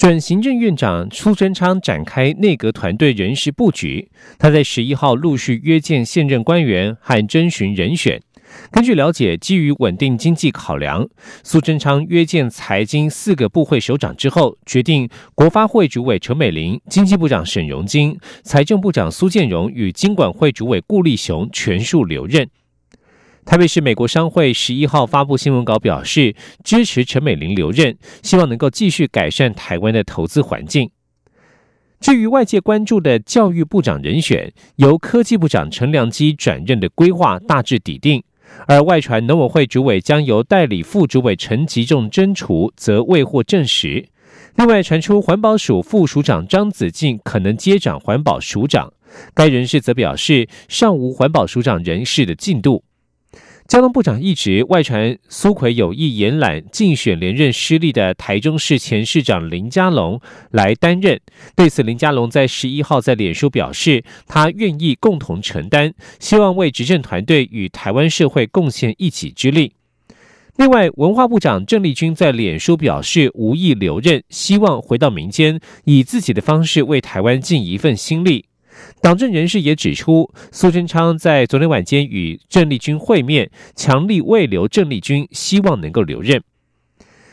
准行政院长苏贞昌展开内阁团队人事布局，他在十一号陆续约见现任官员和征询人选。根据了解，基于稳定经济考量，苏贞昌约见财经四个部会首长之后，决定国发会主委陈美玲、经济部长沈荣金、财政部长苏建荣与经管会主委顾立雄全数留任。台北市美国商会十一号发布新闻稿表示，支持陈美玲留任，希望能够继续改善台湾的投资环境。至于外界关注的教育部长人选，由科技部长陈良基转任的规划大致底定，而外传农委会主委将由代理副主委陈吉仲征除，则未获证实。另外传出环保署副署长张子静可能接掌环保署长，该人士则表示尚无环保署长人事的进度。交通部长一职外传苏奎有意延揽竞选连任失利的台中市前市长林佳龙来担任。对此，林佳龙在十一号在脸书表示，他愿意共同承担，希望为执政团队与台湾社会贡献一己之力。另外，文化部长郑丽君在脸书表示无意留任，希望回到民间，以自己的方式为台湾尽一份心力。党政人士也指出，苏贞昌在昨天晚间与郑丽君会面，强力未留郑丽君，希望能够留任。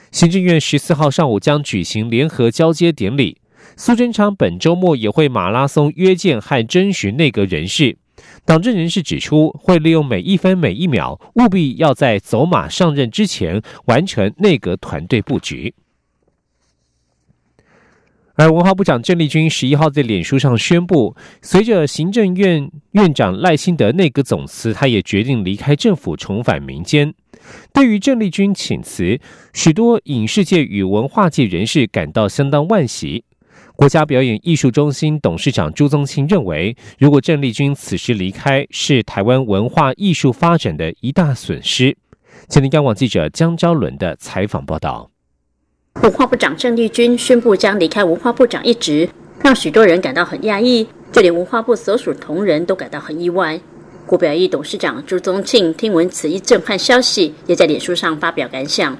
行政院十四号上午将举行联合交接典礼，苏贞昌本周末也会马拉松约见和征询内阁人士。党政人士指出，会利用每一分每一秒，务必要在走马上任之前完成内阁团队布局。而文化部长郑丽君十一号在脸书上宣布，随着行政院院长赖清德内阁总辞，他也决定离开政府，重返民间。对于郑丽君请辞，许多影视界与文化界人士感到相当惋惜。国家表演艺术中心董事长朱宗庆认为，如果郑丽君此时离开，是台湾文化艺术发展的一大损失。前天央广记者江昭伦的采访报道。文化部长郑丽君宣布将离开文化部长一职，让许多人感到很压抑，就连文化部所属同仁都感到很意外。国表艺董事长朱宗庆听闻此一震撼消息，也在脸书上发表感想。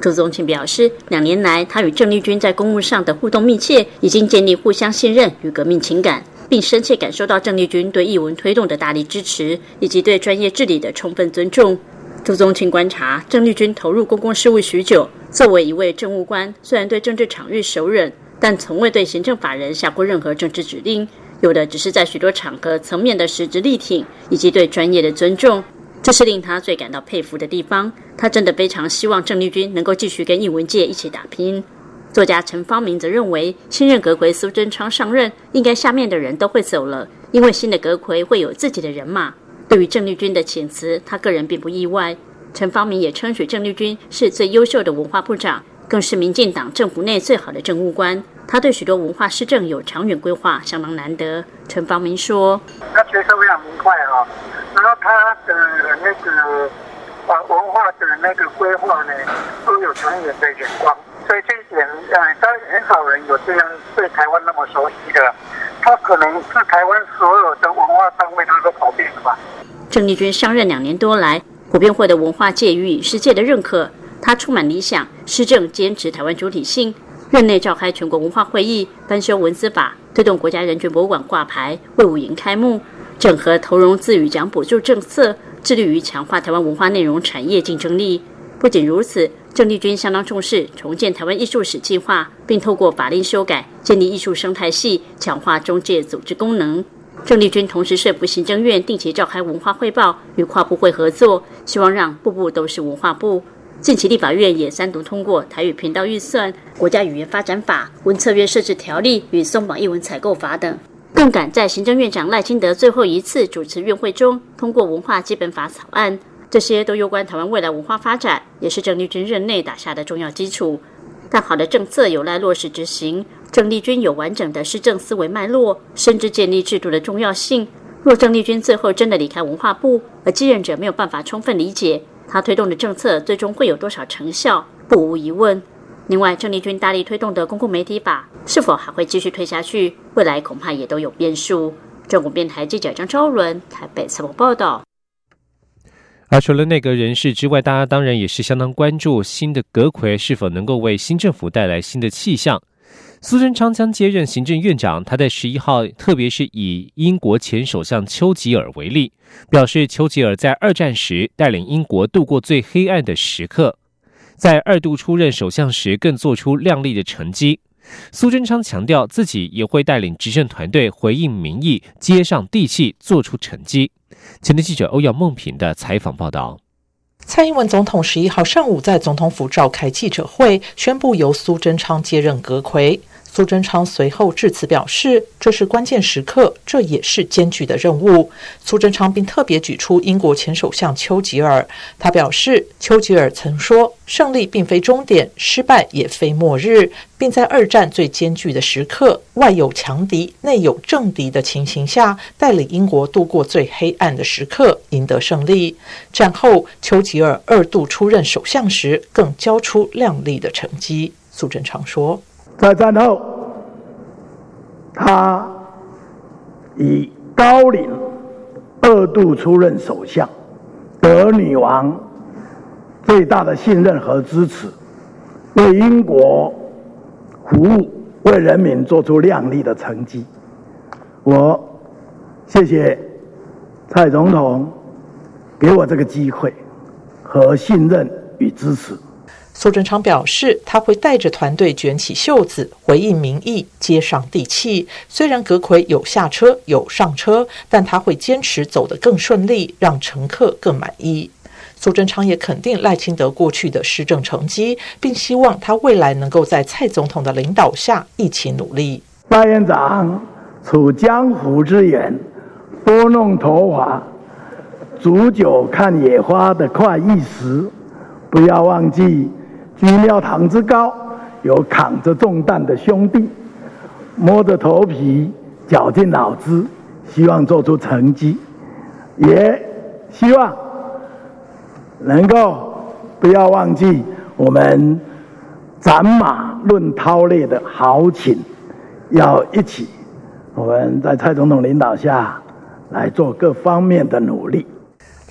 朱宗庆表示，两年来他与郑丽君在公务上的互动密切，已经建立互相信任与革命情感，并深切感受到郑丽君对艺文推动的大力支持，以及对专业治理的充分尊重。朱宗庆观察，郑丽君投入公共事务许久。作为一位政务官，虽然对政治场域熟稔，但从未对行政法人下过任何政治指令，有的只是在许多场合层面的实质力挺，以及对专业的尊重。这是令他最感到佩服的地方。他真的非常希望郑丽君能够继续跟艺文界一起打拼。作家陈方明则认为，新任阁魁苏贞昌上任，应该下面的人都会走了，因为新的阁魁会有自己的人马。对于郑丽君的请辞，他个人并不意外。陈方明也称许郑丽君是最优秀的文化部长，更是民进党政府内最好的政务官。他对许多文化施政有长远规划，相当难得。陈方明说：“他角色非常明快哈，然后他的那个啊文化的那个规划呢，都有长远的眼光。所以这一点，呃，当很少人有这样对台湾那么熟悉的。他可能是台湾所有的文化单位他都跑遍了吧。”郑丽君上任两年多来。普遍获得文化界与影视界的认可，他充满理想，施政坚持台湾主体性。任内召开全国文化会议，翻修文字法，推动国家人权博物馆挂牌，为五营开幕，整合投融资与奖补助政策，致力于强化台湾文化内容产业竞争力。不仅如此，郑丽君相当重视重建台湾艺术史计划，并透过法令修改，建立艺术生态系，强化中介组织功能。郑丽君同时说服行政院定期召开文化汇报，与跨部会合作，希望让部部都是文化部。近期立法院也三读通过台语频道预算、国家语言发展法、文策院设置条例与松绑译文采购法等，更赶在行政院长赖清德最后一次主持院会中通过文化基本法草案。这些都攸关台湾未来文化发展，也是郑丽君任内打下的重要基础。但好的政策有赖落实执行。郑丽君有完整的施政思维脉络，深知建立制度的重要性。若郑丽君最后真的离开文化部，而继任者没有办法充分理解他推动的政策最终会有多少成效，不无疑问。另外，郑丽君大力推动的公共媒体法是否还会继续推下去，未来恐怕也都有变数。中国电台记者张昭伦台北采访报道。而除了内阁人士之外，大家当然也是相当关注新的阁魁是否能够为新政府带来新的气象。苏贞昌将接任行政院长，他在十一号，特别是以英国前首相丘吉尔为例，表示丘吉尔在二战时带领英国度过最黑暗的时刻，在二度出任首相时更做出亮丽的成绩。苏贞昌强调自己也会带领执政团队回应民意，接上地气，做出成绩。前天记者欧阳梦平的采访报道：蔡英文总统十一号上午在总统府召开记者会，宣布由苏贞昌接任阁魁。苏贞昌随后致辞表示，这是关键时刻，这也是艰巨的任务。苏贞昌并特别举出英国前首相丘吉尔，他表示，丘吉尔曾说：“胜利并非终点，失败也非末日。”并在二战最艰巨的时刻，外有强敌，内有政敌的情形下，带领英国度过最黑暗的时刻，赢得胜利。战后，丘吉尔二度出任首相时，更交出亮丽的成绩。苏贞昌说。在战后，他以高龄二度出任首相，得女王最大的信任和支持，为英国服务，为人民做出亮丽的成绩。我谢谢蔡总统给我这个机会和信任与支持。苏贞昌表示，他会带着团队卷起袖子，回应民意，接上地气。虽然阁魁有下车有上车，但他会坚持走得更顺利，让乘客更满意。苏贞昌也肯定赖清德过去的施政成绩，并希望他未来能够在蔡总统的领导下一起努力。赖院长处江湖之远，拨弄头发，煮酒看野花的快意时，不要忘记。居庙堂之高，有扛着重担的兄弟，摸着头皮，绞尽脑汁，希望做出成绩，也希望能够不要忘记我们斩马论韬略的豪情，要一起，我们在蔡总统领导下来做各方面的努力。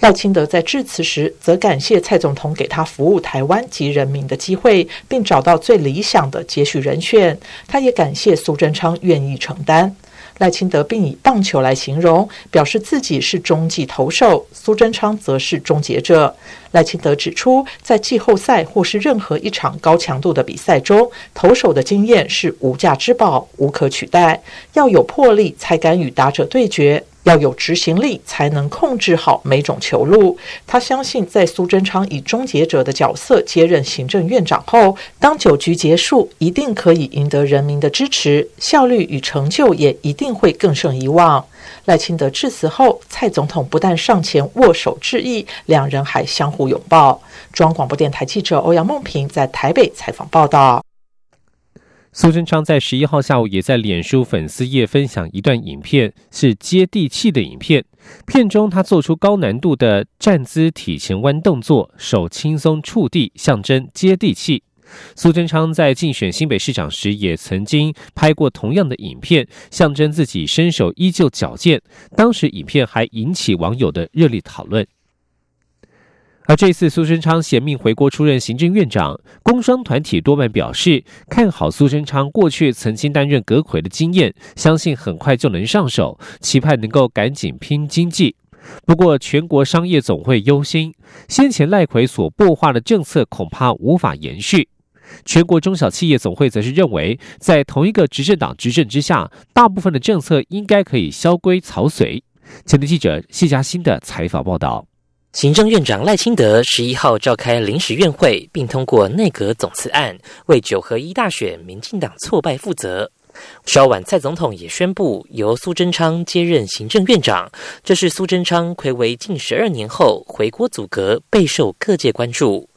赖清德在致辞时，则感谢蔡总统给他服务台湾及人民的机会，并找到最理想的接续人选。他也感谢苏贞昌愿意承担。赖清德并以棒球来形容，表示自己是中继投手，苏贞昌则是终结者。赖清德指出，在季后赛或是任何一场高强度的比赛中，投手的经验是无价之宝，无可取代。要有魄力，才敢与打者对决。要有执行力，才能控制好每种球路。他相信，在苏贞昌以终结者的角色接任行政院长后，当九局结束，一定可以赢得人民的支持，效率与成就也一定会更胜以往。赖清德致辞后，蔡总统不但上前握手致意，两人还相互拥抱。中央广播电台记者欧阳梦平在台北采访报道。苏贞昌在十一号下午也在脸书粉丝页分享一段影片，是接地气的影片。片中他做出高难度的站姿体前弯动作，手轻松触地，象征接地气。苏贞昌在竞选新北市长时也曾经拍过同样的影片，象征自己身手依旧矫健。当时影片还引起网友的热烈讨论。而这次苏贞昌衔命回国出任行政院长，工商团体多半表示看好苏贞昌过去曾经担任阁魁的经验，相信很快就能上手，期盼能够赶紧拼经济。不过，全国商业总会忧心，先前赖奎所擘画的政策恐怕无法延续。全国中小企业总会则是认为，在同一个执政党执政之下，大部分的政策应该可以萧规曹随。前的记者谢佳欣的采访报道。行政院长赖清德十一号召开临时院会，并通过内阁总辞案，为九合一大选民进党挫败负责。稍晚，蔡总统也宣布由苏贞昌接任行政院长，这是苏贞昌魁违近十二年后回国组阁，备受各界关注。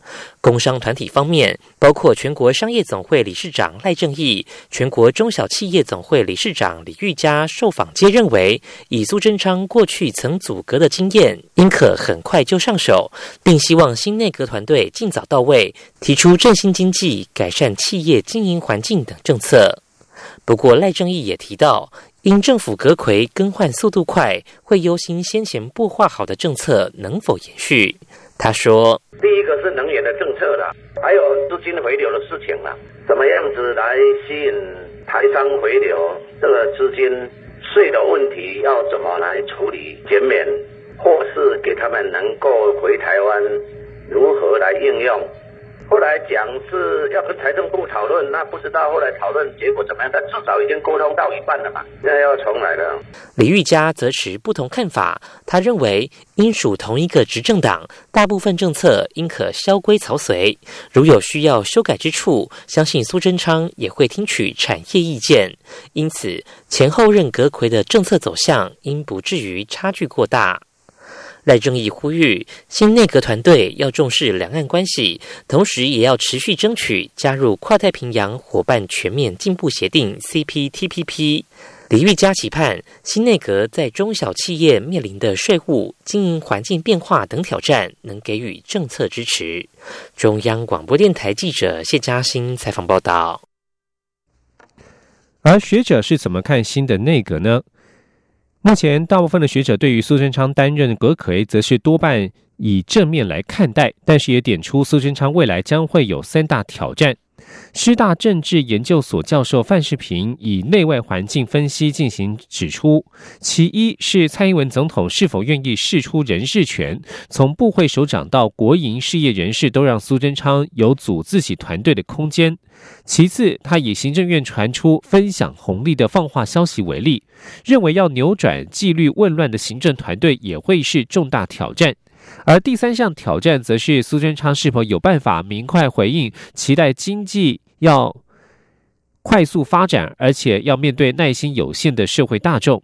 工商团体方面，包括全国商业总会理事长赖正义、全国中小企业总会理事长李玉佳受访皆认为，以苏贞昌过去曾阻隔的经验，应可很快就上手，并希望新内阁团队尽早到位，提出振兴经济、改善企业经营环境等政策。不过，赖正义也提到，因政府阁魁更换速度快，会忧心先前布画好的政策能否延续。他说：“第一个是能源的政策了，还有资金回流的事情了，怎么样子来吸引台商回流？这个资金税的问题要怎么来处理减免，或是给他们能够回台湾如何来应用？”后来讲是要跟财政部讨论，那不知道后来讨论结果怎么样？但至少已经沟通到一半了嘛，那要重来了。李玉佳则持不同看法，他认为应属同一个执政党，大部分政策应可萧规曹随，如有需要修改之处，相信苏贞昌也会听取产业意见，因此前后任阁魁的政策走向应不至于差距过大。赖正义呼吁新内阁团队要重视两岸关系，同时也要持续争取加入跨太平洋伙伴全面进步协定 （CPTPP）。李玉佳期盼新内阁在中小企业面临的税务、经营环境变化等挑战，能给予政策支持。中央广播电台记者谢嘉欣采访报道。而学者是怎么看新的内阁呢？目前，大部分的学者对于苏贞昌担任阁魁，则是多半以正面来看待，但是也点出苏贞昌未来将会有三大挑战。师大政治研究所教授范世平以内外环境分析进行指出，其一是蔡英文总统是否愿意释出人事权，从部会首长到国营事业人士，都让苏贞昌有组自己团队的空间。其次，他以行政院传出分享红利的放话消息为例，认为要扭转纪律混乱的行政团队也会是重大挑战。而第三项挑战，则是苏贞昌是否有办法明快回应，期待经济要快速发展，而且要面对耐心有限的社会大众。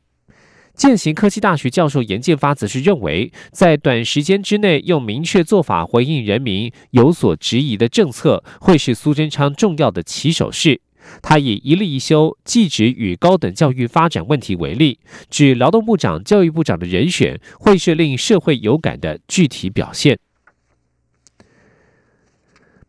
建行科技大学教授严建发则是认为，在短时间之内用明确做法回应人民有所质疑的政策，会是苏贞昌重要的起手式。他以一例一休、继职与高等教育发展问题为例，指劳动部长、教育部长的人选会是令社会有感的具体表现。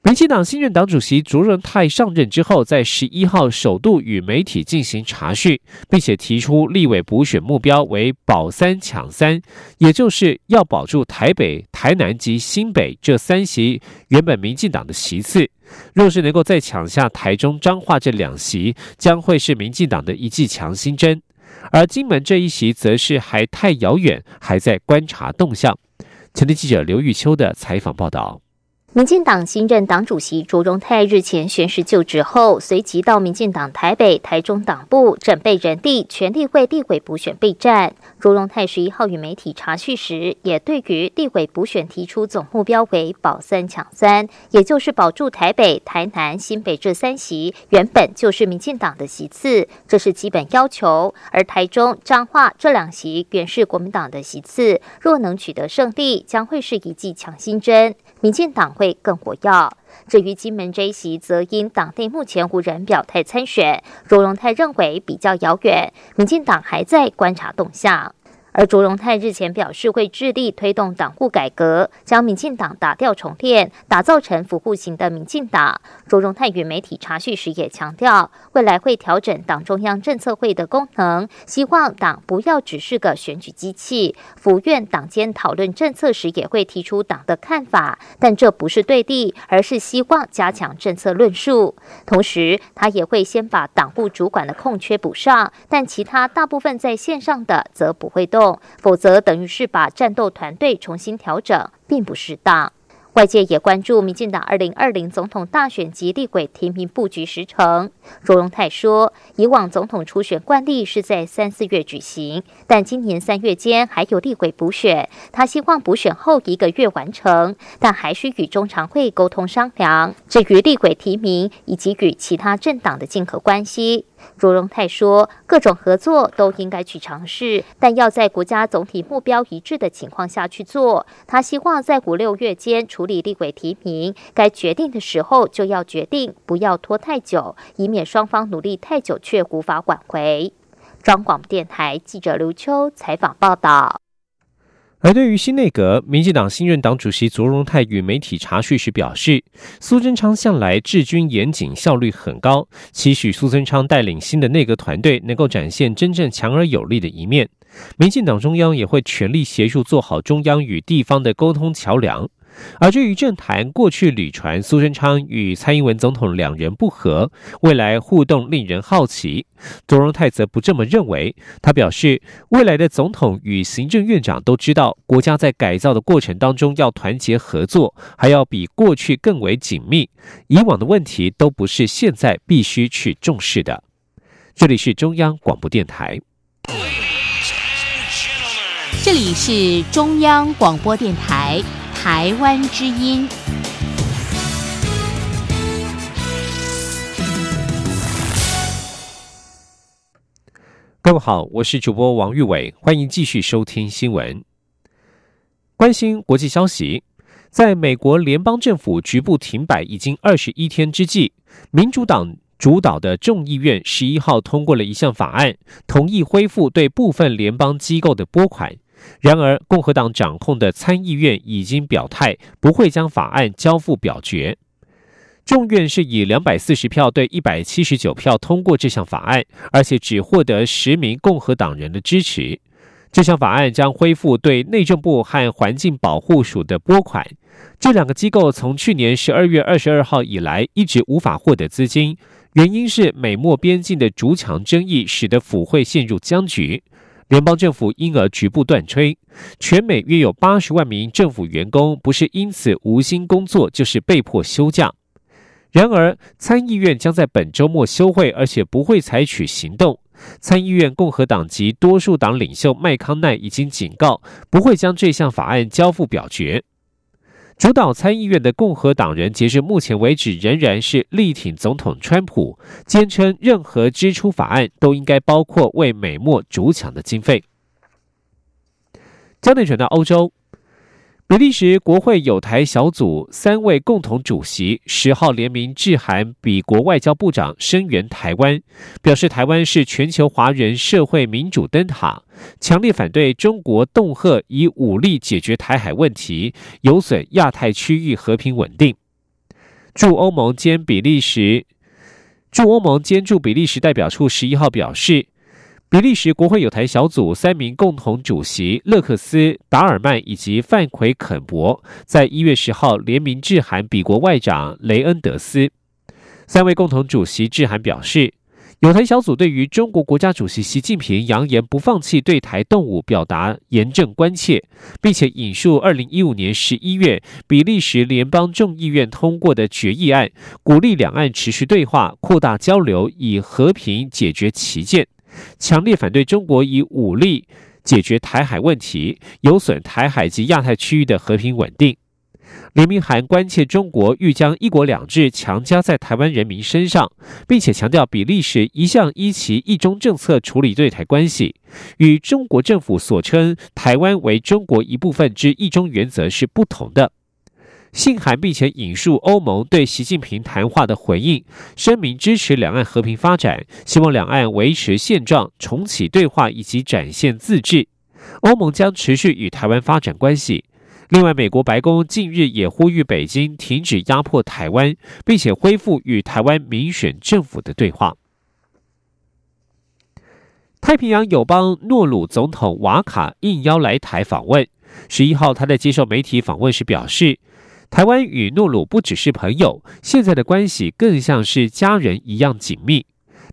民进党新任党主席卓荣泰上任之后，在十一号首度与媒体进行查询，并且提出立委补选目标为“保三抢三”，也就是要保住台北、台南及新北这三席原本民进党的席次。若是能够再抢下台中、彰化这两席，将会是民进党的一剂强心针。而金门这一席，则是还太遥远，还在观察动向。前天记者刘玉秋的采访报道。民进党新任党主席卓荣泰日前宣誓就职后，随即到民进党台北、台中党部准备人力全力为立委补选备战。卓荣泰十一号与媒体查叙时，也对于立委补选提出总目标为保三抢三，也就是保住台北、台南、新北这三席，原本就是民进党的席次，这是基本要求；而台中、彰化这两席原是国民党的席次，若能取得胜利，将会是一剂强心针。民进党会更火药。至于金门这一席，则因党内目前无人表态参选，卓荣泰认为比较遥远，民进党还在观察动向。而卓荣泰日前表示，会致力推动党务改革，将民进党打掉重练，打造成服务型的民进党。卓荣泰与媒体查叙时也强调，未来会调整党中央政策会的功能，希望党不要只是个选举机器。府院党间讨论政策时，也会提出党的看法，但这不是对立，而是希望加强政策论述。同时，他也会先把党部主管的空缺补上，但其他大部分在线上的则不会动。否则，等于是把战斗团队重新调整，并不适当。外界也关注民进党二零二零总统大选及立委提名布局时程。卓荣泰说，以往总统初选惯例是在三四月举行，但今年三月间还有立委补选，他希望补选后一个月完成，但还需与中常会沟通商量。至于立委提名以及与其他政党的竞合关系。卓荣泰说，各种合作都应该去尝试，但要在国家总体目标一致的情况下去做。他希望在五六月间处理立委提名，该决定的时候就要决定，不要拖太久，以免双方努力太久却无法挽回。中广电台记者刘秋采访报道。而对于新内阁，民进党新任党主席卓荣泰与媒体查叙时表示，苏贞昌向来治军严谨，效率很高，期许苏贞昌带领新的内阁团队能够展现真正强而有力的一面。民进党中央也会全力协助做好中央与地方的沟通桥梁。而至于政坛过去屡传苏贞昌与蔡英文总统两人不和，未来互动令人好奇。卓荣泰则不这么认为，他表示，未来的总统与行政院长都知道，国家在改造的过程当中要团结合作，还要比过去更为紧密。以往的问题都不是现在必须去重视的。这里是中央广播电台，这里是中央广播电台。台湾之音，各位好，我是主播王玉伟，欢迎继续收听新闻。关心国际消息，在美国联邦政府局部停摆已经二十一天之际，民主党主导的众议院十一号通过了一项法案，同意恢复对部分联邦机构的拨款。然而，共和党掌控的参议院已经表态不会将法案交付表决。众院是以两百四十票对一百七十九票通过这项法案，而且只获得十名共和党人的支持。这项法案将恢复对内政部和环境保护署的拨款。这两个机构从去年十二月二十二号以来一直无法获得资金，原因是美墨边境的竹墙争议使得府会陷入僵局。联邦政府因而局部断炊，全美约有八十万名政府员工不是因此无心工作，就是被迫休假。然而，参议院将在本周末休会，而且不会采取行动。参议院共和党及多数党领袖麦康奈已经警告，不会将这项法案交付表决。主导参议院的共和党人，截至目前为止仍然是力挺总统川普，坚称任何支出法案都应该包括为美墨筑墙的经费。焦点转到欧洲。比利时国会有台小组三位共同主席十号联名致函比国外交部长，声援台湾，表示台湾是全球华人社会民主灯塔，强烈反对中国恫吓以武力解决台海问题，有损亚太区域和平稳定。驻欧盟兼比利时驻欧盟兼驻比利时代表处十一号表示。比利时国会有台小组三名共同主席勒克斯达尔曼以及范奎肯伯，在一月十号联名致函比国外长雷恩德斯。三位共同主席致函表示，有台小组对于中国国家主席习近平扬言不放弃对台动武表达严正关切，并且引述二零一五年十一月比利时联邦众议院通过的决议案，鼓励两岸持续对话、扩大交流，以和平解决旗舰。强烈反对中国以武力解决台海问题，有损台海及亚太区域的和平稳定。林明涵关切中国欲将“一国两制”强加在台湾人民身上，并且强调比利时一向依其“一中”政策处理对台关系，与中国政府所称台湾为中国一部分之“一中”原则是不同的。信函并且引述欧盟对习近平谈话的回应，声明支持两岸和平发展，希望两岸维持现状、重启对话以及展现自治。欧盟将持续与台湾发展关系。另外，美国白宫近日也呼吁北京停止压迫台湾，并且恢复与台湾民选政府的对话。太平洋友邦诺鲁总统瓦卡应邀来台访问，十一号他在接受媒体访问时表示。台湾与诺鲁不只是朋友，现在的关系更像是家人一样紧密。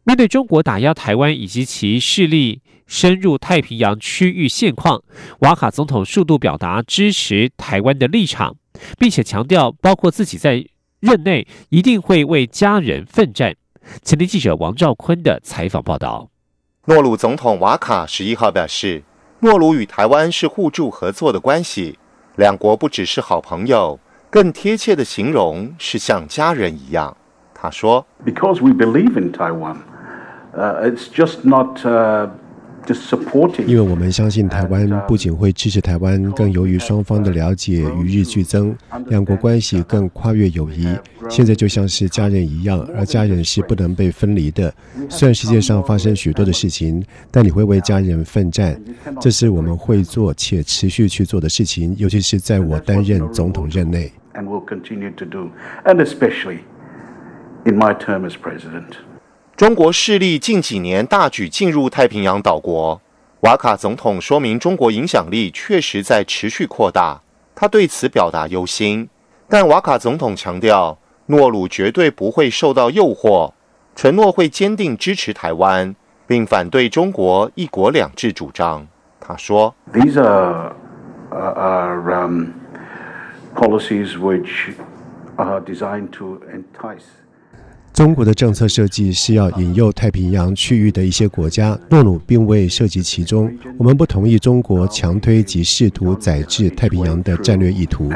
面对中国打压台湾以及其势力深入太平洋区域现况，瓦卡总统数度表达支持台湾的立场，并且强调，包括自己在任内一定会为家人奋战。前天记者王兆坤的采访报道。诺鲁总统瓦卡十一号表示，诺鲁与台湾是互助合作的关系，两国不只是好朋友。更贴切的形容是像家人一样。他说：“Because we believe in Taiwan, Uh, it's just not. Uh, 因为我们相信台湾不仅会支持台湾，更由于双方的了解与日俱增，两国关系更跨越友谊。现在就像是家人一样，而家人是不能被分离的。虽然世界上发生许多的事情，但你会为家人奋战，这是我们会做且持续去做的事情，尤其是在我担任总统任内。中国势力近几年大举进入太平洋岛国，瓦卡总统说明中国影响力确实在持续扩大，他对此表达忧心。但瓦卡总统强调，诺鲁绝对不会受到诱惑，承诺会坚定支持台湾，并反对中国一国两制主张。他说：“These are are policies which are designed to entice.” 中国的政策设计是要引诱太平洋区域的一些国家，诺鲁并未涉及其中。我们不同意中国强推及试图宰制太平洋的战略意图。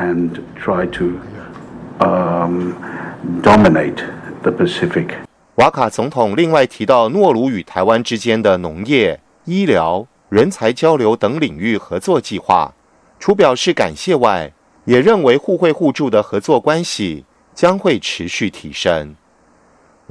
瓦卡总统另外提到，诺鲁与台湾之间的农业、医疗、人才交流等领域合作计划，除表示感谢外，也认为互惠互助的合作关系将会持续提升。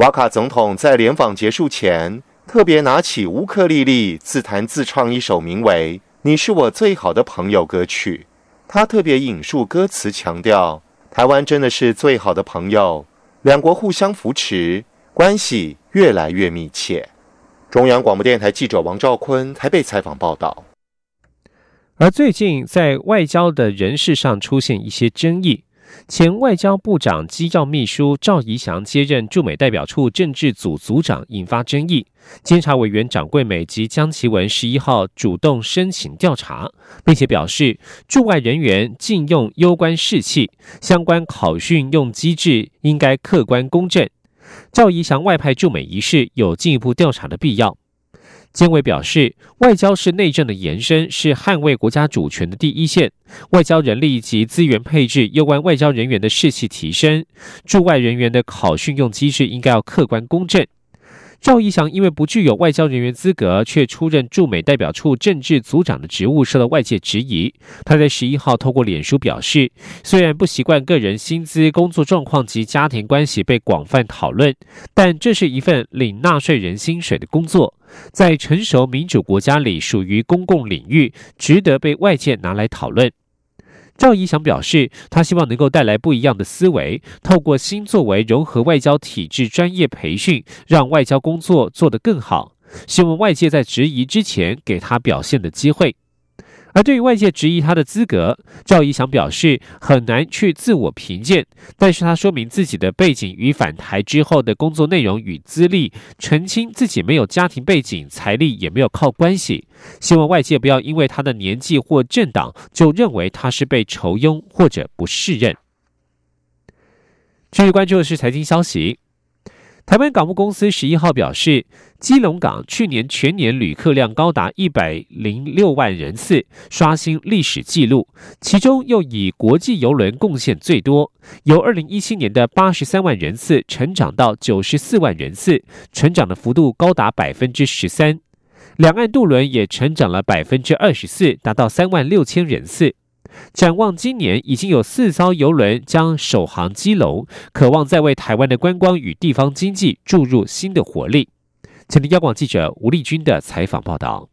瓦卡总统在联访结束前，特别拿起乌克丽丽，自弹自唱一首名为《你是我最好的朋友》歌曲。他特别引述歌词，强调台湾真的是最好的朋友，两国互相扶持，关系越来越密切。中央广播电台记者王兆坤台北采访报道。而最近在外交的人事上出现一些争议。前外交部长机要秘书赵怡翔接任驻美代表处政治组组长，引发争议。监察委员长桂美及江其文十一号主动申请调查，并且表示驻外人员禁用攸关士气，相关考训用机制应该客观公正。赵怡翔外派驻美一事有进一步调查的必要。监委表示，外交是内政的延伸，是捍卫国家主权的第一线。外交人力及资源配置有关外交人员的士气提升，驻外人员的考训用机制应该要客观公正。赵义祥因为不具有外交人员资格，却出任驻美代表处政治组长的职务，受到外界质疑。他在十一号透过脸书表示，虽然不习惯个人薪资、工作状况及家庭关系被广泛讨论，但这是一份领纳税人薪水的工作，在成熟民主国家里属于公共领域，值得被外界拿来讨论。赵怡翔表示，他希望能够带来不一样的思维，透过新作为融合外交体制专业培训，让外交工作做得更好。希望外界在质疑之前给他表现的机会。而对于外界质疑他的资格，赵怡翔表示很难去自我评鉴，但是他说明自己的背景与返台之后的工作内容与资历，澄清自己没有家庭背景、财力也没有靠关系，希望外界不要因为他的年纪或政党就认为他是被仇庸或者不适任。继续关注的是财经消息。台湾港务公司十一号表示，基隆港去年全年旅客量高达一百零六万人次，刷新历史纪录。其中又以国际邮轮贡献最多，由二零一七年的八十三万人次成长到九十四万人次，成长的幅度高达百分之十三。两岸渡轮也成长了百分之二十四，达到三万六千人次。展望今年，已经有四艘游轮将首航基隆，渴望再为台湾的观光与地方经济注入新的活力。请听央广记者吴丽君的采访报道。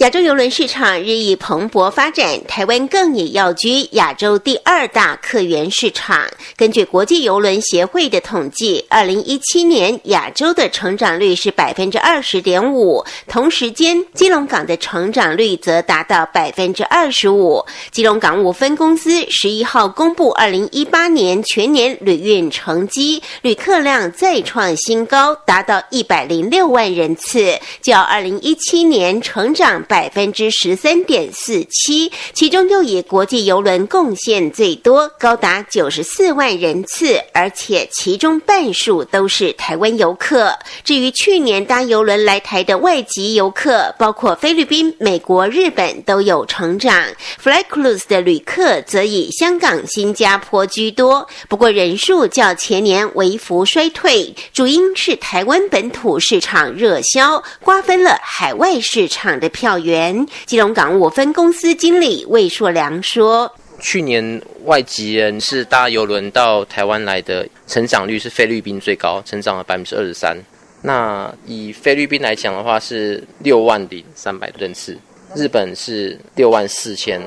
亚洲邮轮市场日益蓬勃发展，台湾更也要居亚洲第二大客源市场。根据国际邮轮协会的统计，二零一七年亚洲的成长率是百分之二十点五，同时间基隆港的成长率则达到百分之二十五。基隆港务分公司十一号公布二零一八年全年旅运成绩，旅客量再创新高，达到一百零六万人次，较二零一七年成长。百分之十三点四七，其中又以国际游轮贡献最多，高达九十四万人次，而且其中半数都是台湾游客。至于去年搭游轮来台的外籍游客，包括菲律宾、美国、日本都有成长。Fly Cruise 的旅客则以香港、新加坡居多，不过人数较前年微幅衰退，主因是台湾本土市场热销，瓜分了海外市场的票员。基隆港务分公司经理魏硕良说：“去年外籍人是搭游轮到台湾来的，成长率是菲律宾最高，成长了百分之二十三。那以菲律宾来讲的话，是六万零三百人次。”日本是六万四千，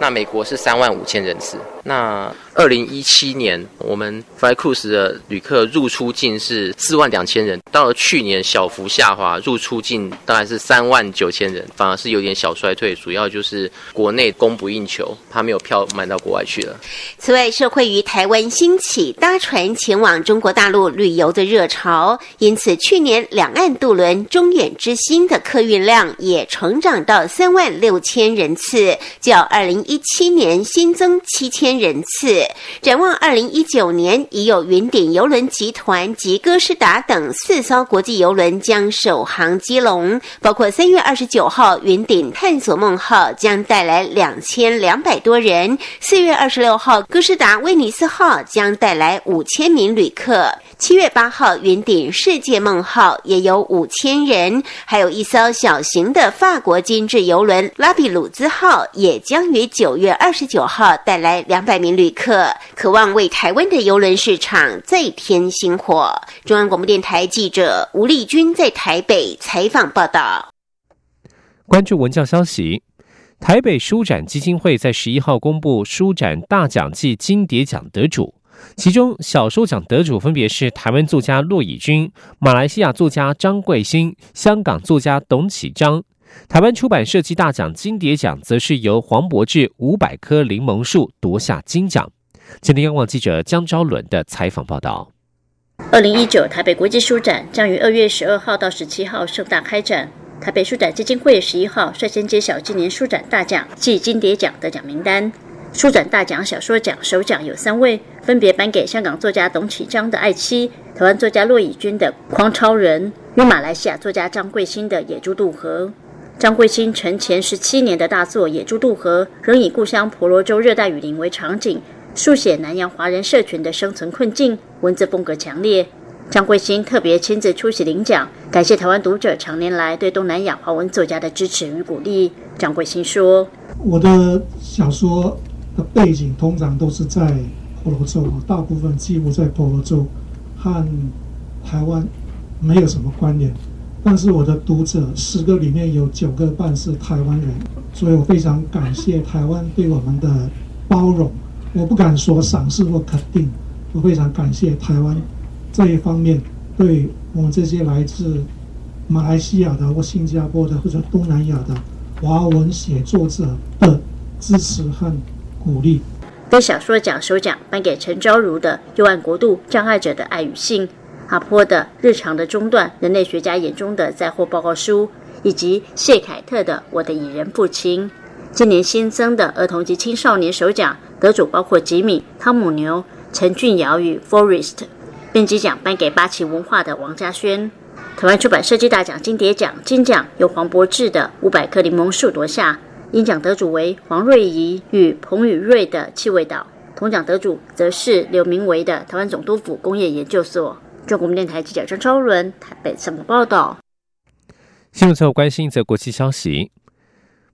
那美国是三万五千人次。那二零一七年，我们 Fly Cruise 的旅客入出境是四万两千人，到了去年小幅下滑，入出境大概是三万九千人，反而是有点小衰退，主要就是国内供不应求，他没有票买到国外去了。此外，社会于台湾兴起搭船前往中国大陆旅游的热潮，因此去年两岸渡轮中远之星的客运量也成长到三万六千人次，较二零一七年新增七千。人次。展望二零一九年，已有云顶邮轮集团及哥斯达等四艘国际邮轮将首航基隆，包括三月二十九号云顶探索梦号将带来两千两百多人，四月二十六号哥斯达威尼斯号将带来五千名旅客。七月八号，云顶世界梦号也有五千人，还有一艘小型的法国精致游轮拉比鲁兹号也将于九月二十九号带来两百名旅客，渴望为台湾的游轮市场再添新火。中央广播电台记者吴丽君在台北采访报道。关注文教消息，台北书展基金会在十一号公布书展大奖暨金蝶奖得主。其中，小说奖得主分别是台湾作家骆以军、马来西亚作家张桂兴、香港作家董启章。台湾出版设计大奖金蝶奖则是由黄伯志《五百棵柠檬树》夺下金奖。今天，央广记者江昭伦的采访报道。二零一九台北国际书展将于二月十二号到十七号盛大开展。台北书展基金会十一号率先揭晓今年书展大奖暨金蝶奖得奖名单。书展大奖小说奖首奖有三位，分别颁给香港作家董启章的《爱妻》，台湾作家骆以军的《狂超人》，与马来西亚作家张桂兴的《野猪渡河》。张桂兴成前十七年的大作《野猪渡河》，仍以故乡婆罗洲热带雨林为场景，书写南洋华人社群的生存困境，文字风格强烈。张桂兴特别亲自出席领奖，感谢台湾读者常年来对东南亚华文作家的支持与鼓励。张桂兴说：“我的小说。”的背景通常都是在婆罗洲，大部分几乎在婆罗洲，和台湾没有什么关联。但是我的读者十个里面有九个半是台湾人，所以我非常感谢台湾对我们的包容。我不敢说赏识或肯定，我非常感谢台湾这一方面对我们这些来自马来西亚的或新加坡的或者东南亚的华文写作者的支持和。鼓励。被小说奖首奖颁给陈昭如的《幽暗国度：障碍者的爱与性》，阿坡的《日常的中断：人类学家眼中的灾祸报告书》，以及谢凯特的《我的蚁人父亲》。今年新增的儿童及青少年首奖得主包括吉米、汤姆牛、陈俊尧与 Forest。编辑奖颁给八旗文化的王家轩。台湾出版设计大奖金蝶奖金奖由黄博志的《五百棵柠檬树》夺下。银奖得主为黄瑞仪与彭宇瑞的《气味岛》，铜奖得主则是刘明维的台湾总督府工业研究所。中国电台记者张超伦台北采访报道。新闻最后关心一则国际消息：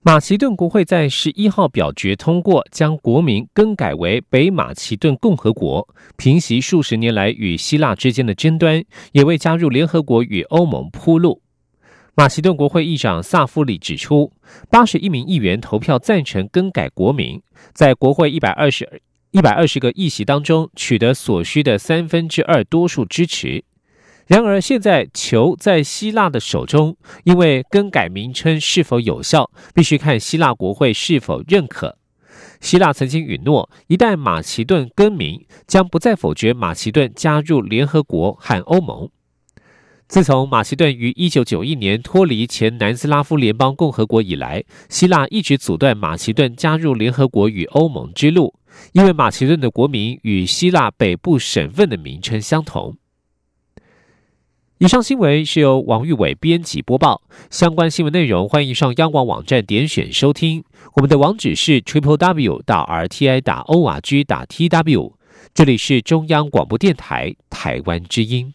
马其顿国会在十一号表决通过，将国名更改为北马其顿共和国，平息数十年来与希腊之间的争端，也为加入联合国与欧盟铺路。马其顿国会议长萨夫里指出，八十一名议员投票赞成更改国名，在国会一百二十一百二十个议席当中取得所需的三分之二多数支持。然而，现在球在希腊的手中，因为更改名称是否有效，必须看希腊国会是否认可。希腊曾经允诺，一旦马其顿更名，将不再否决马其顿加入联合国和欧盟。自从马其顿于一九九一年脱离前南斯拉夫联邦共和国以来，希腊一直阻断马其顿加入联合国与欧盟之路，因为马其顿的国名与希腊北部省份的名称相同。以上新闻是由王玉伟编辑播报，相关新闻内容欢迎上央广网站点选收听。我们的网址是 triple w 到 r t i 打 o r g 打 t w，这里是中央广播电台台湾之音。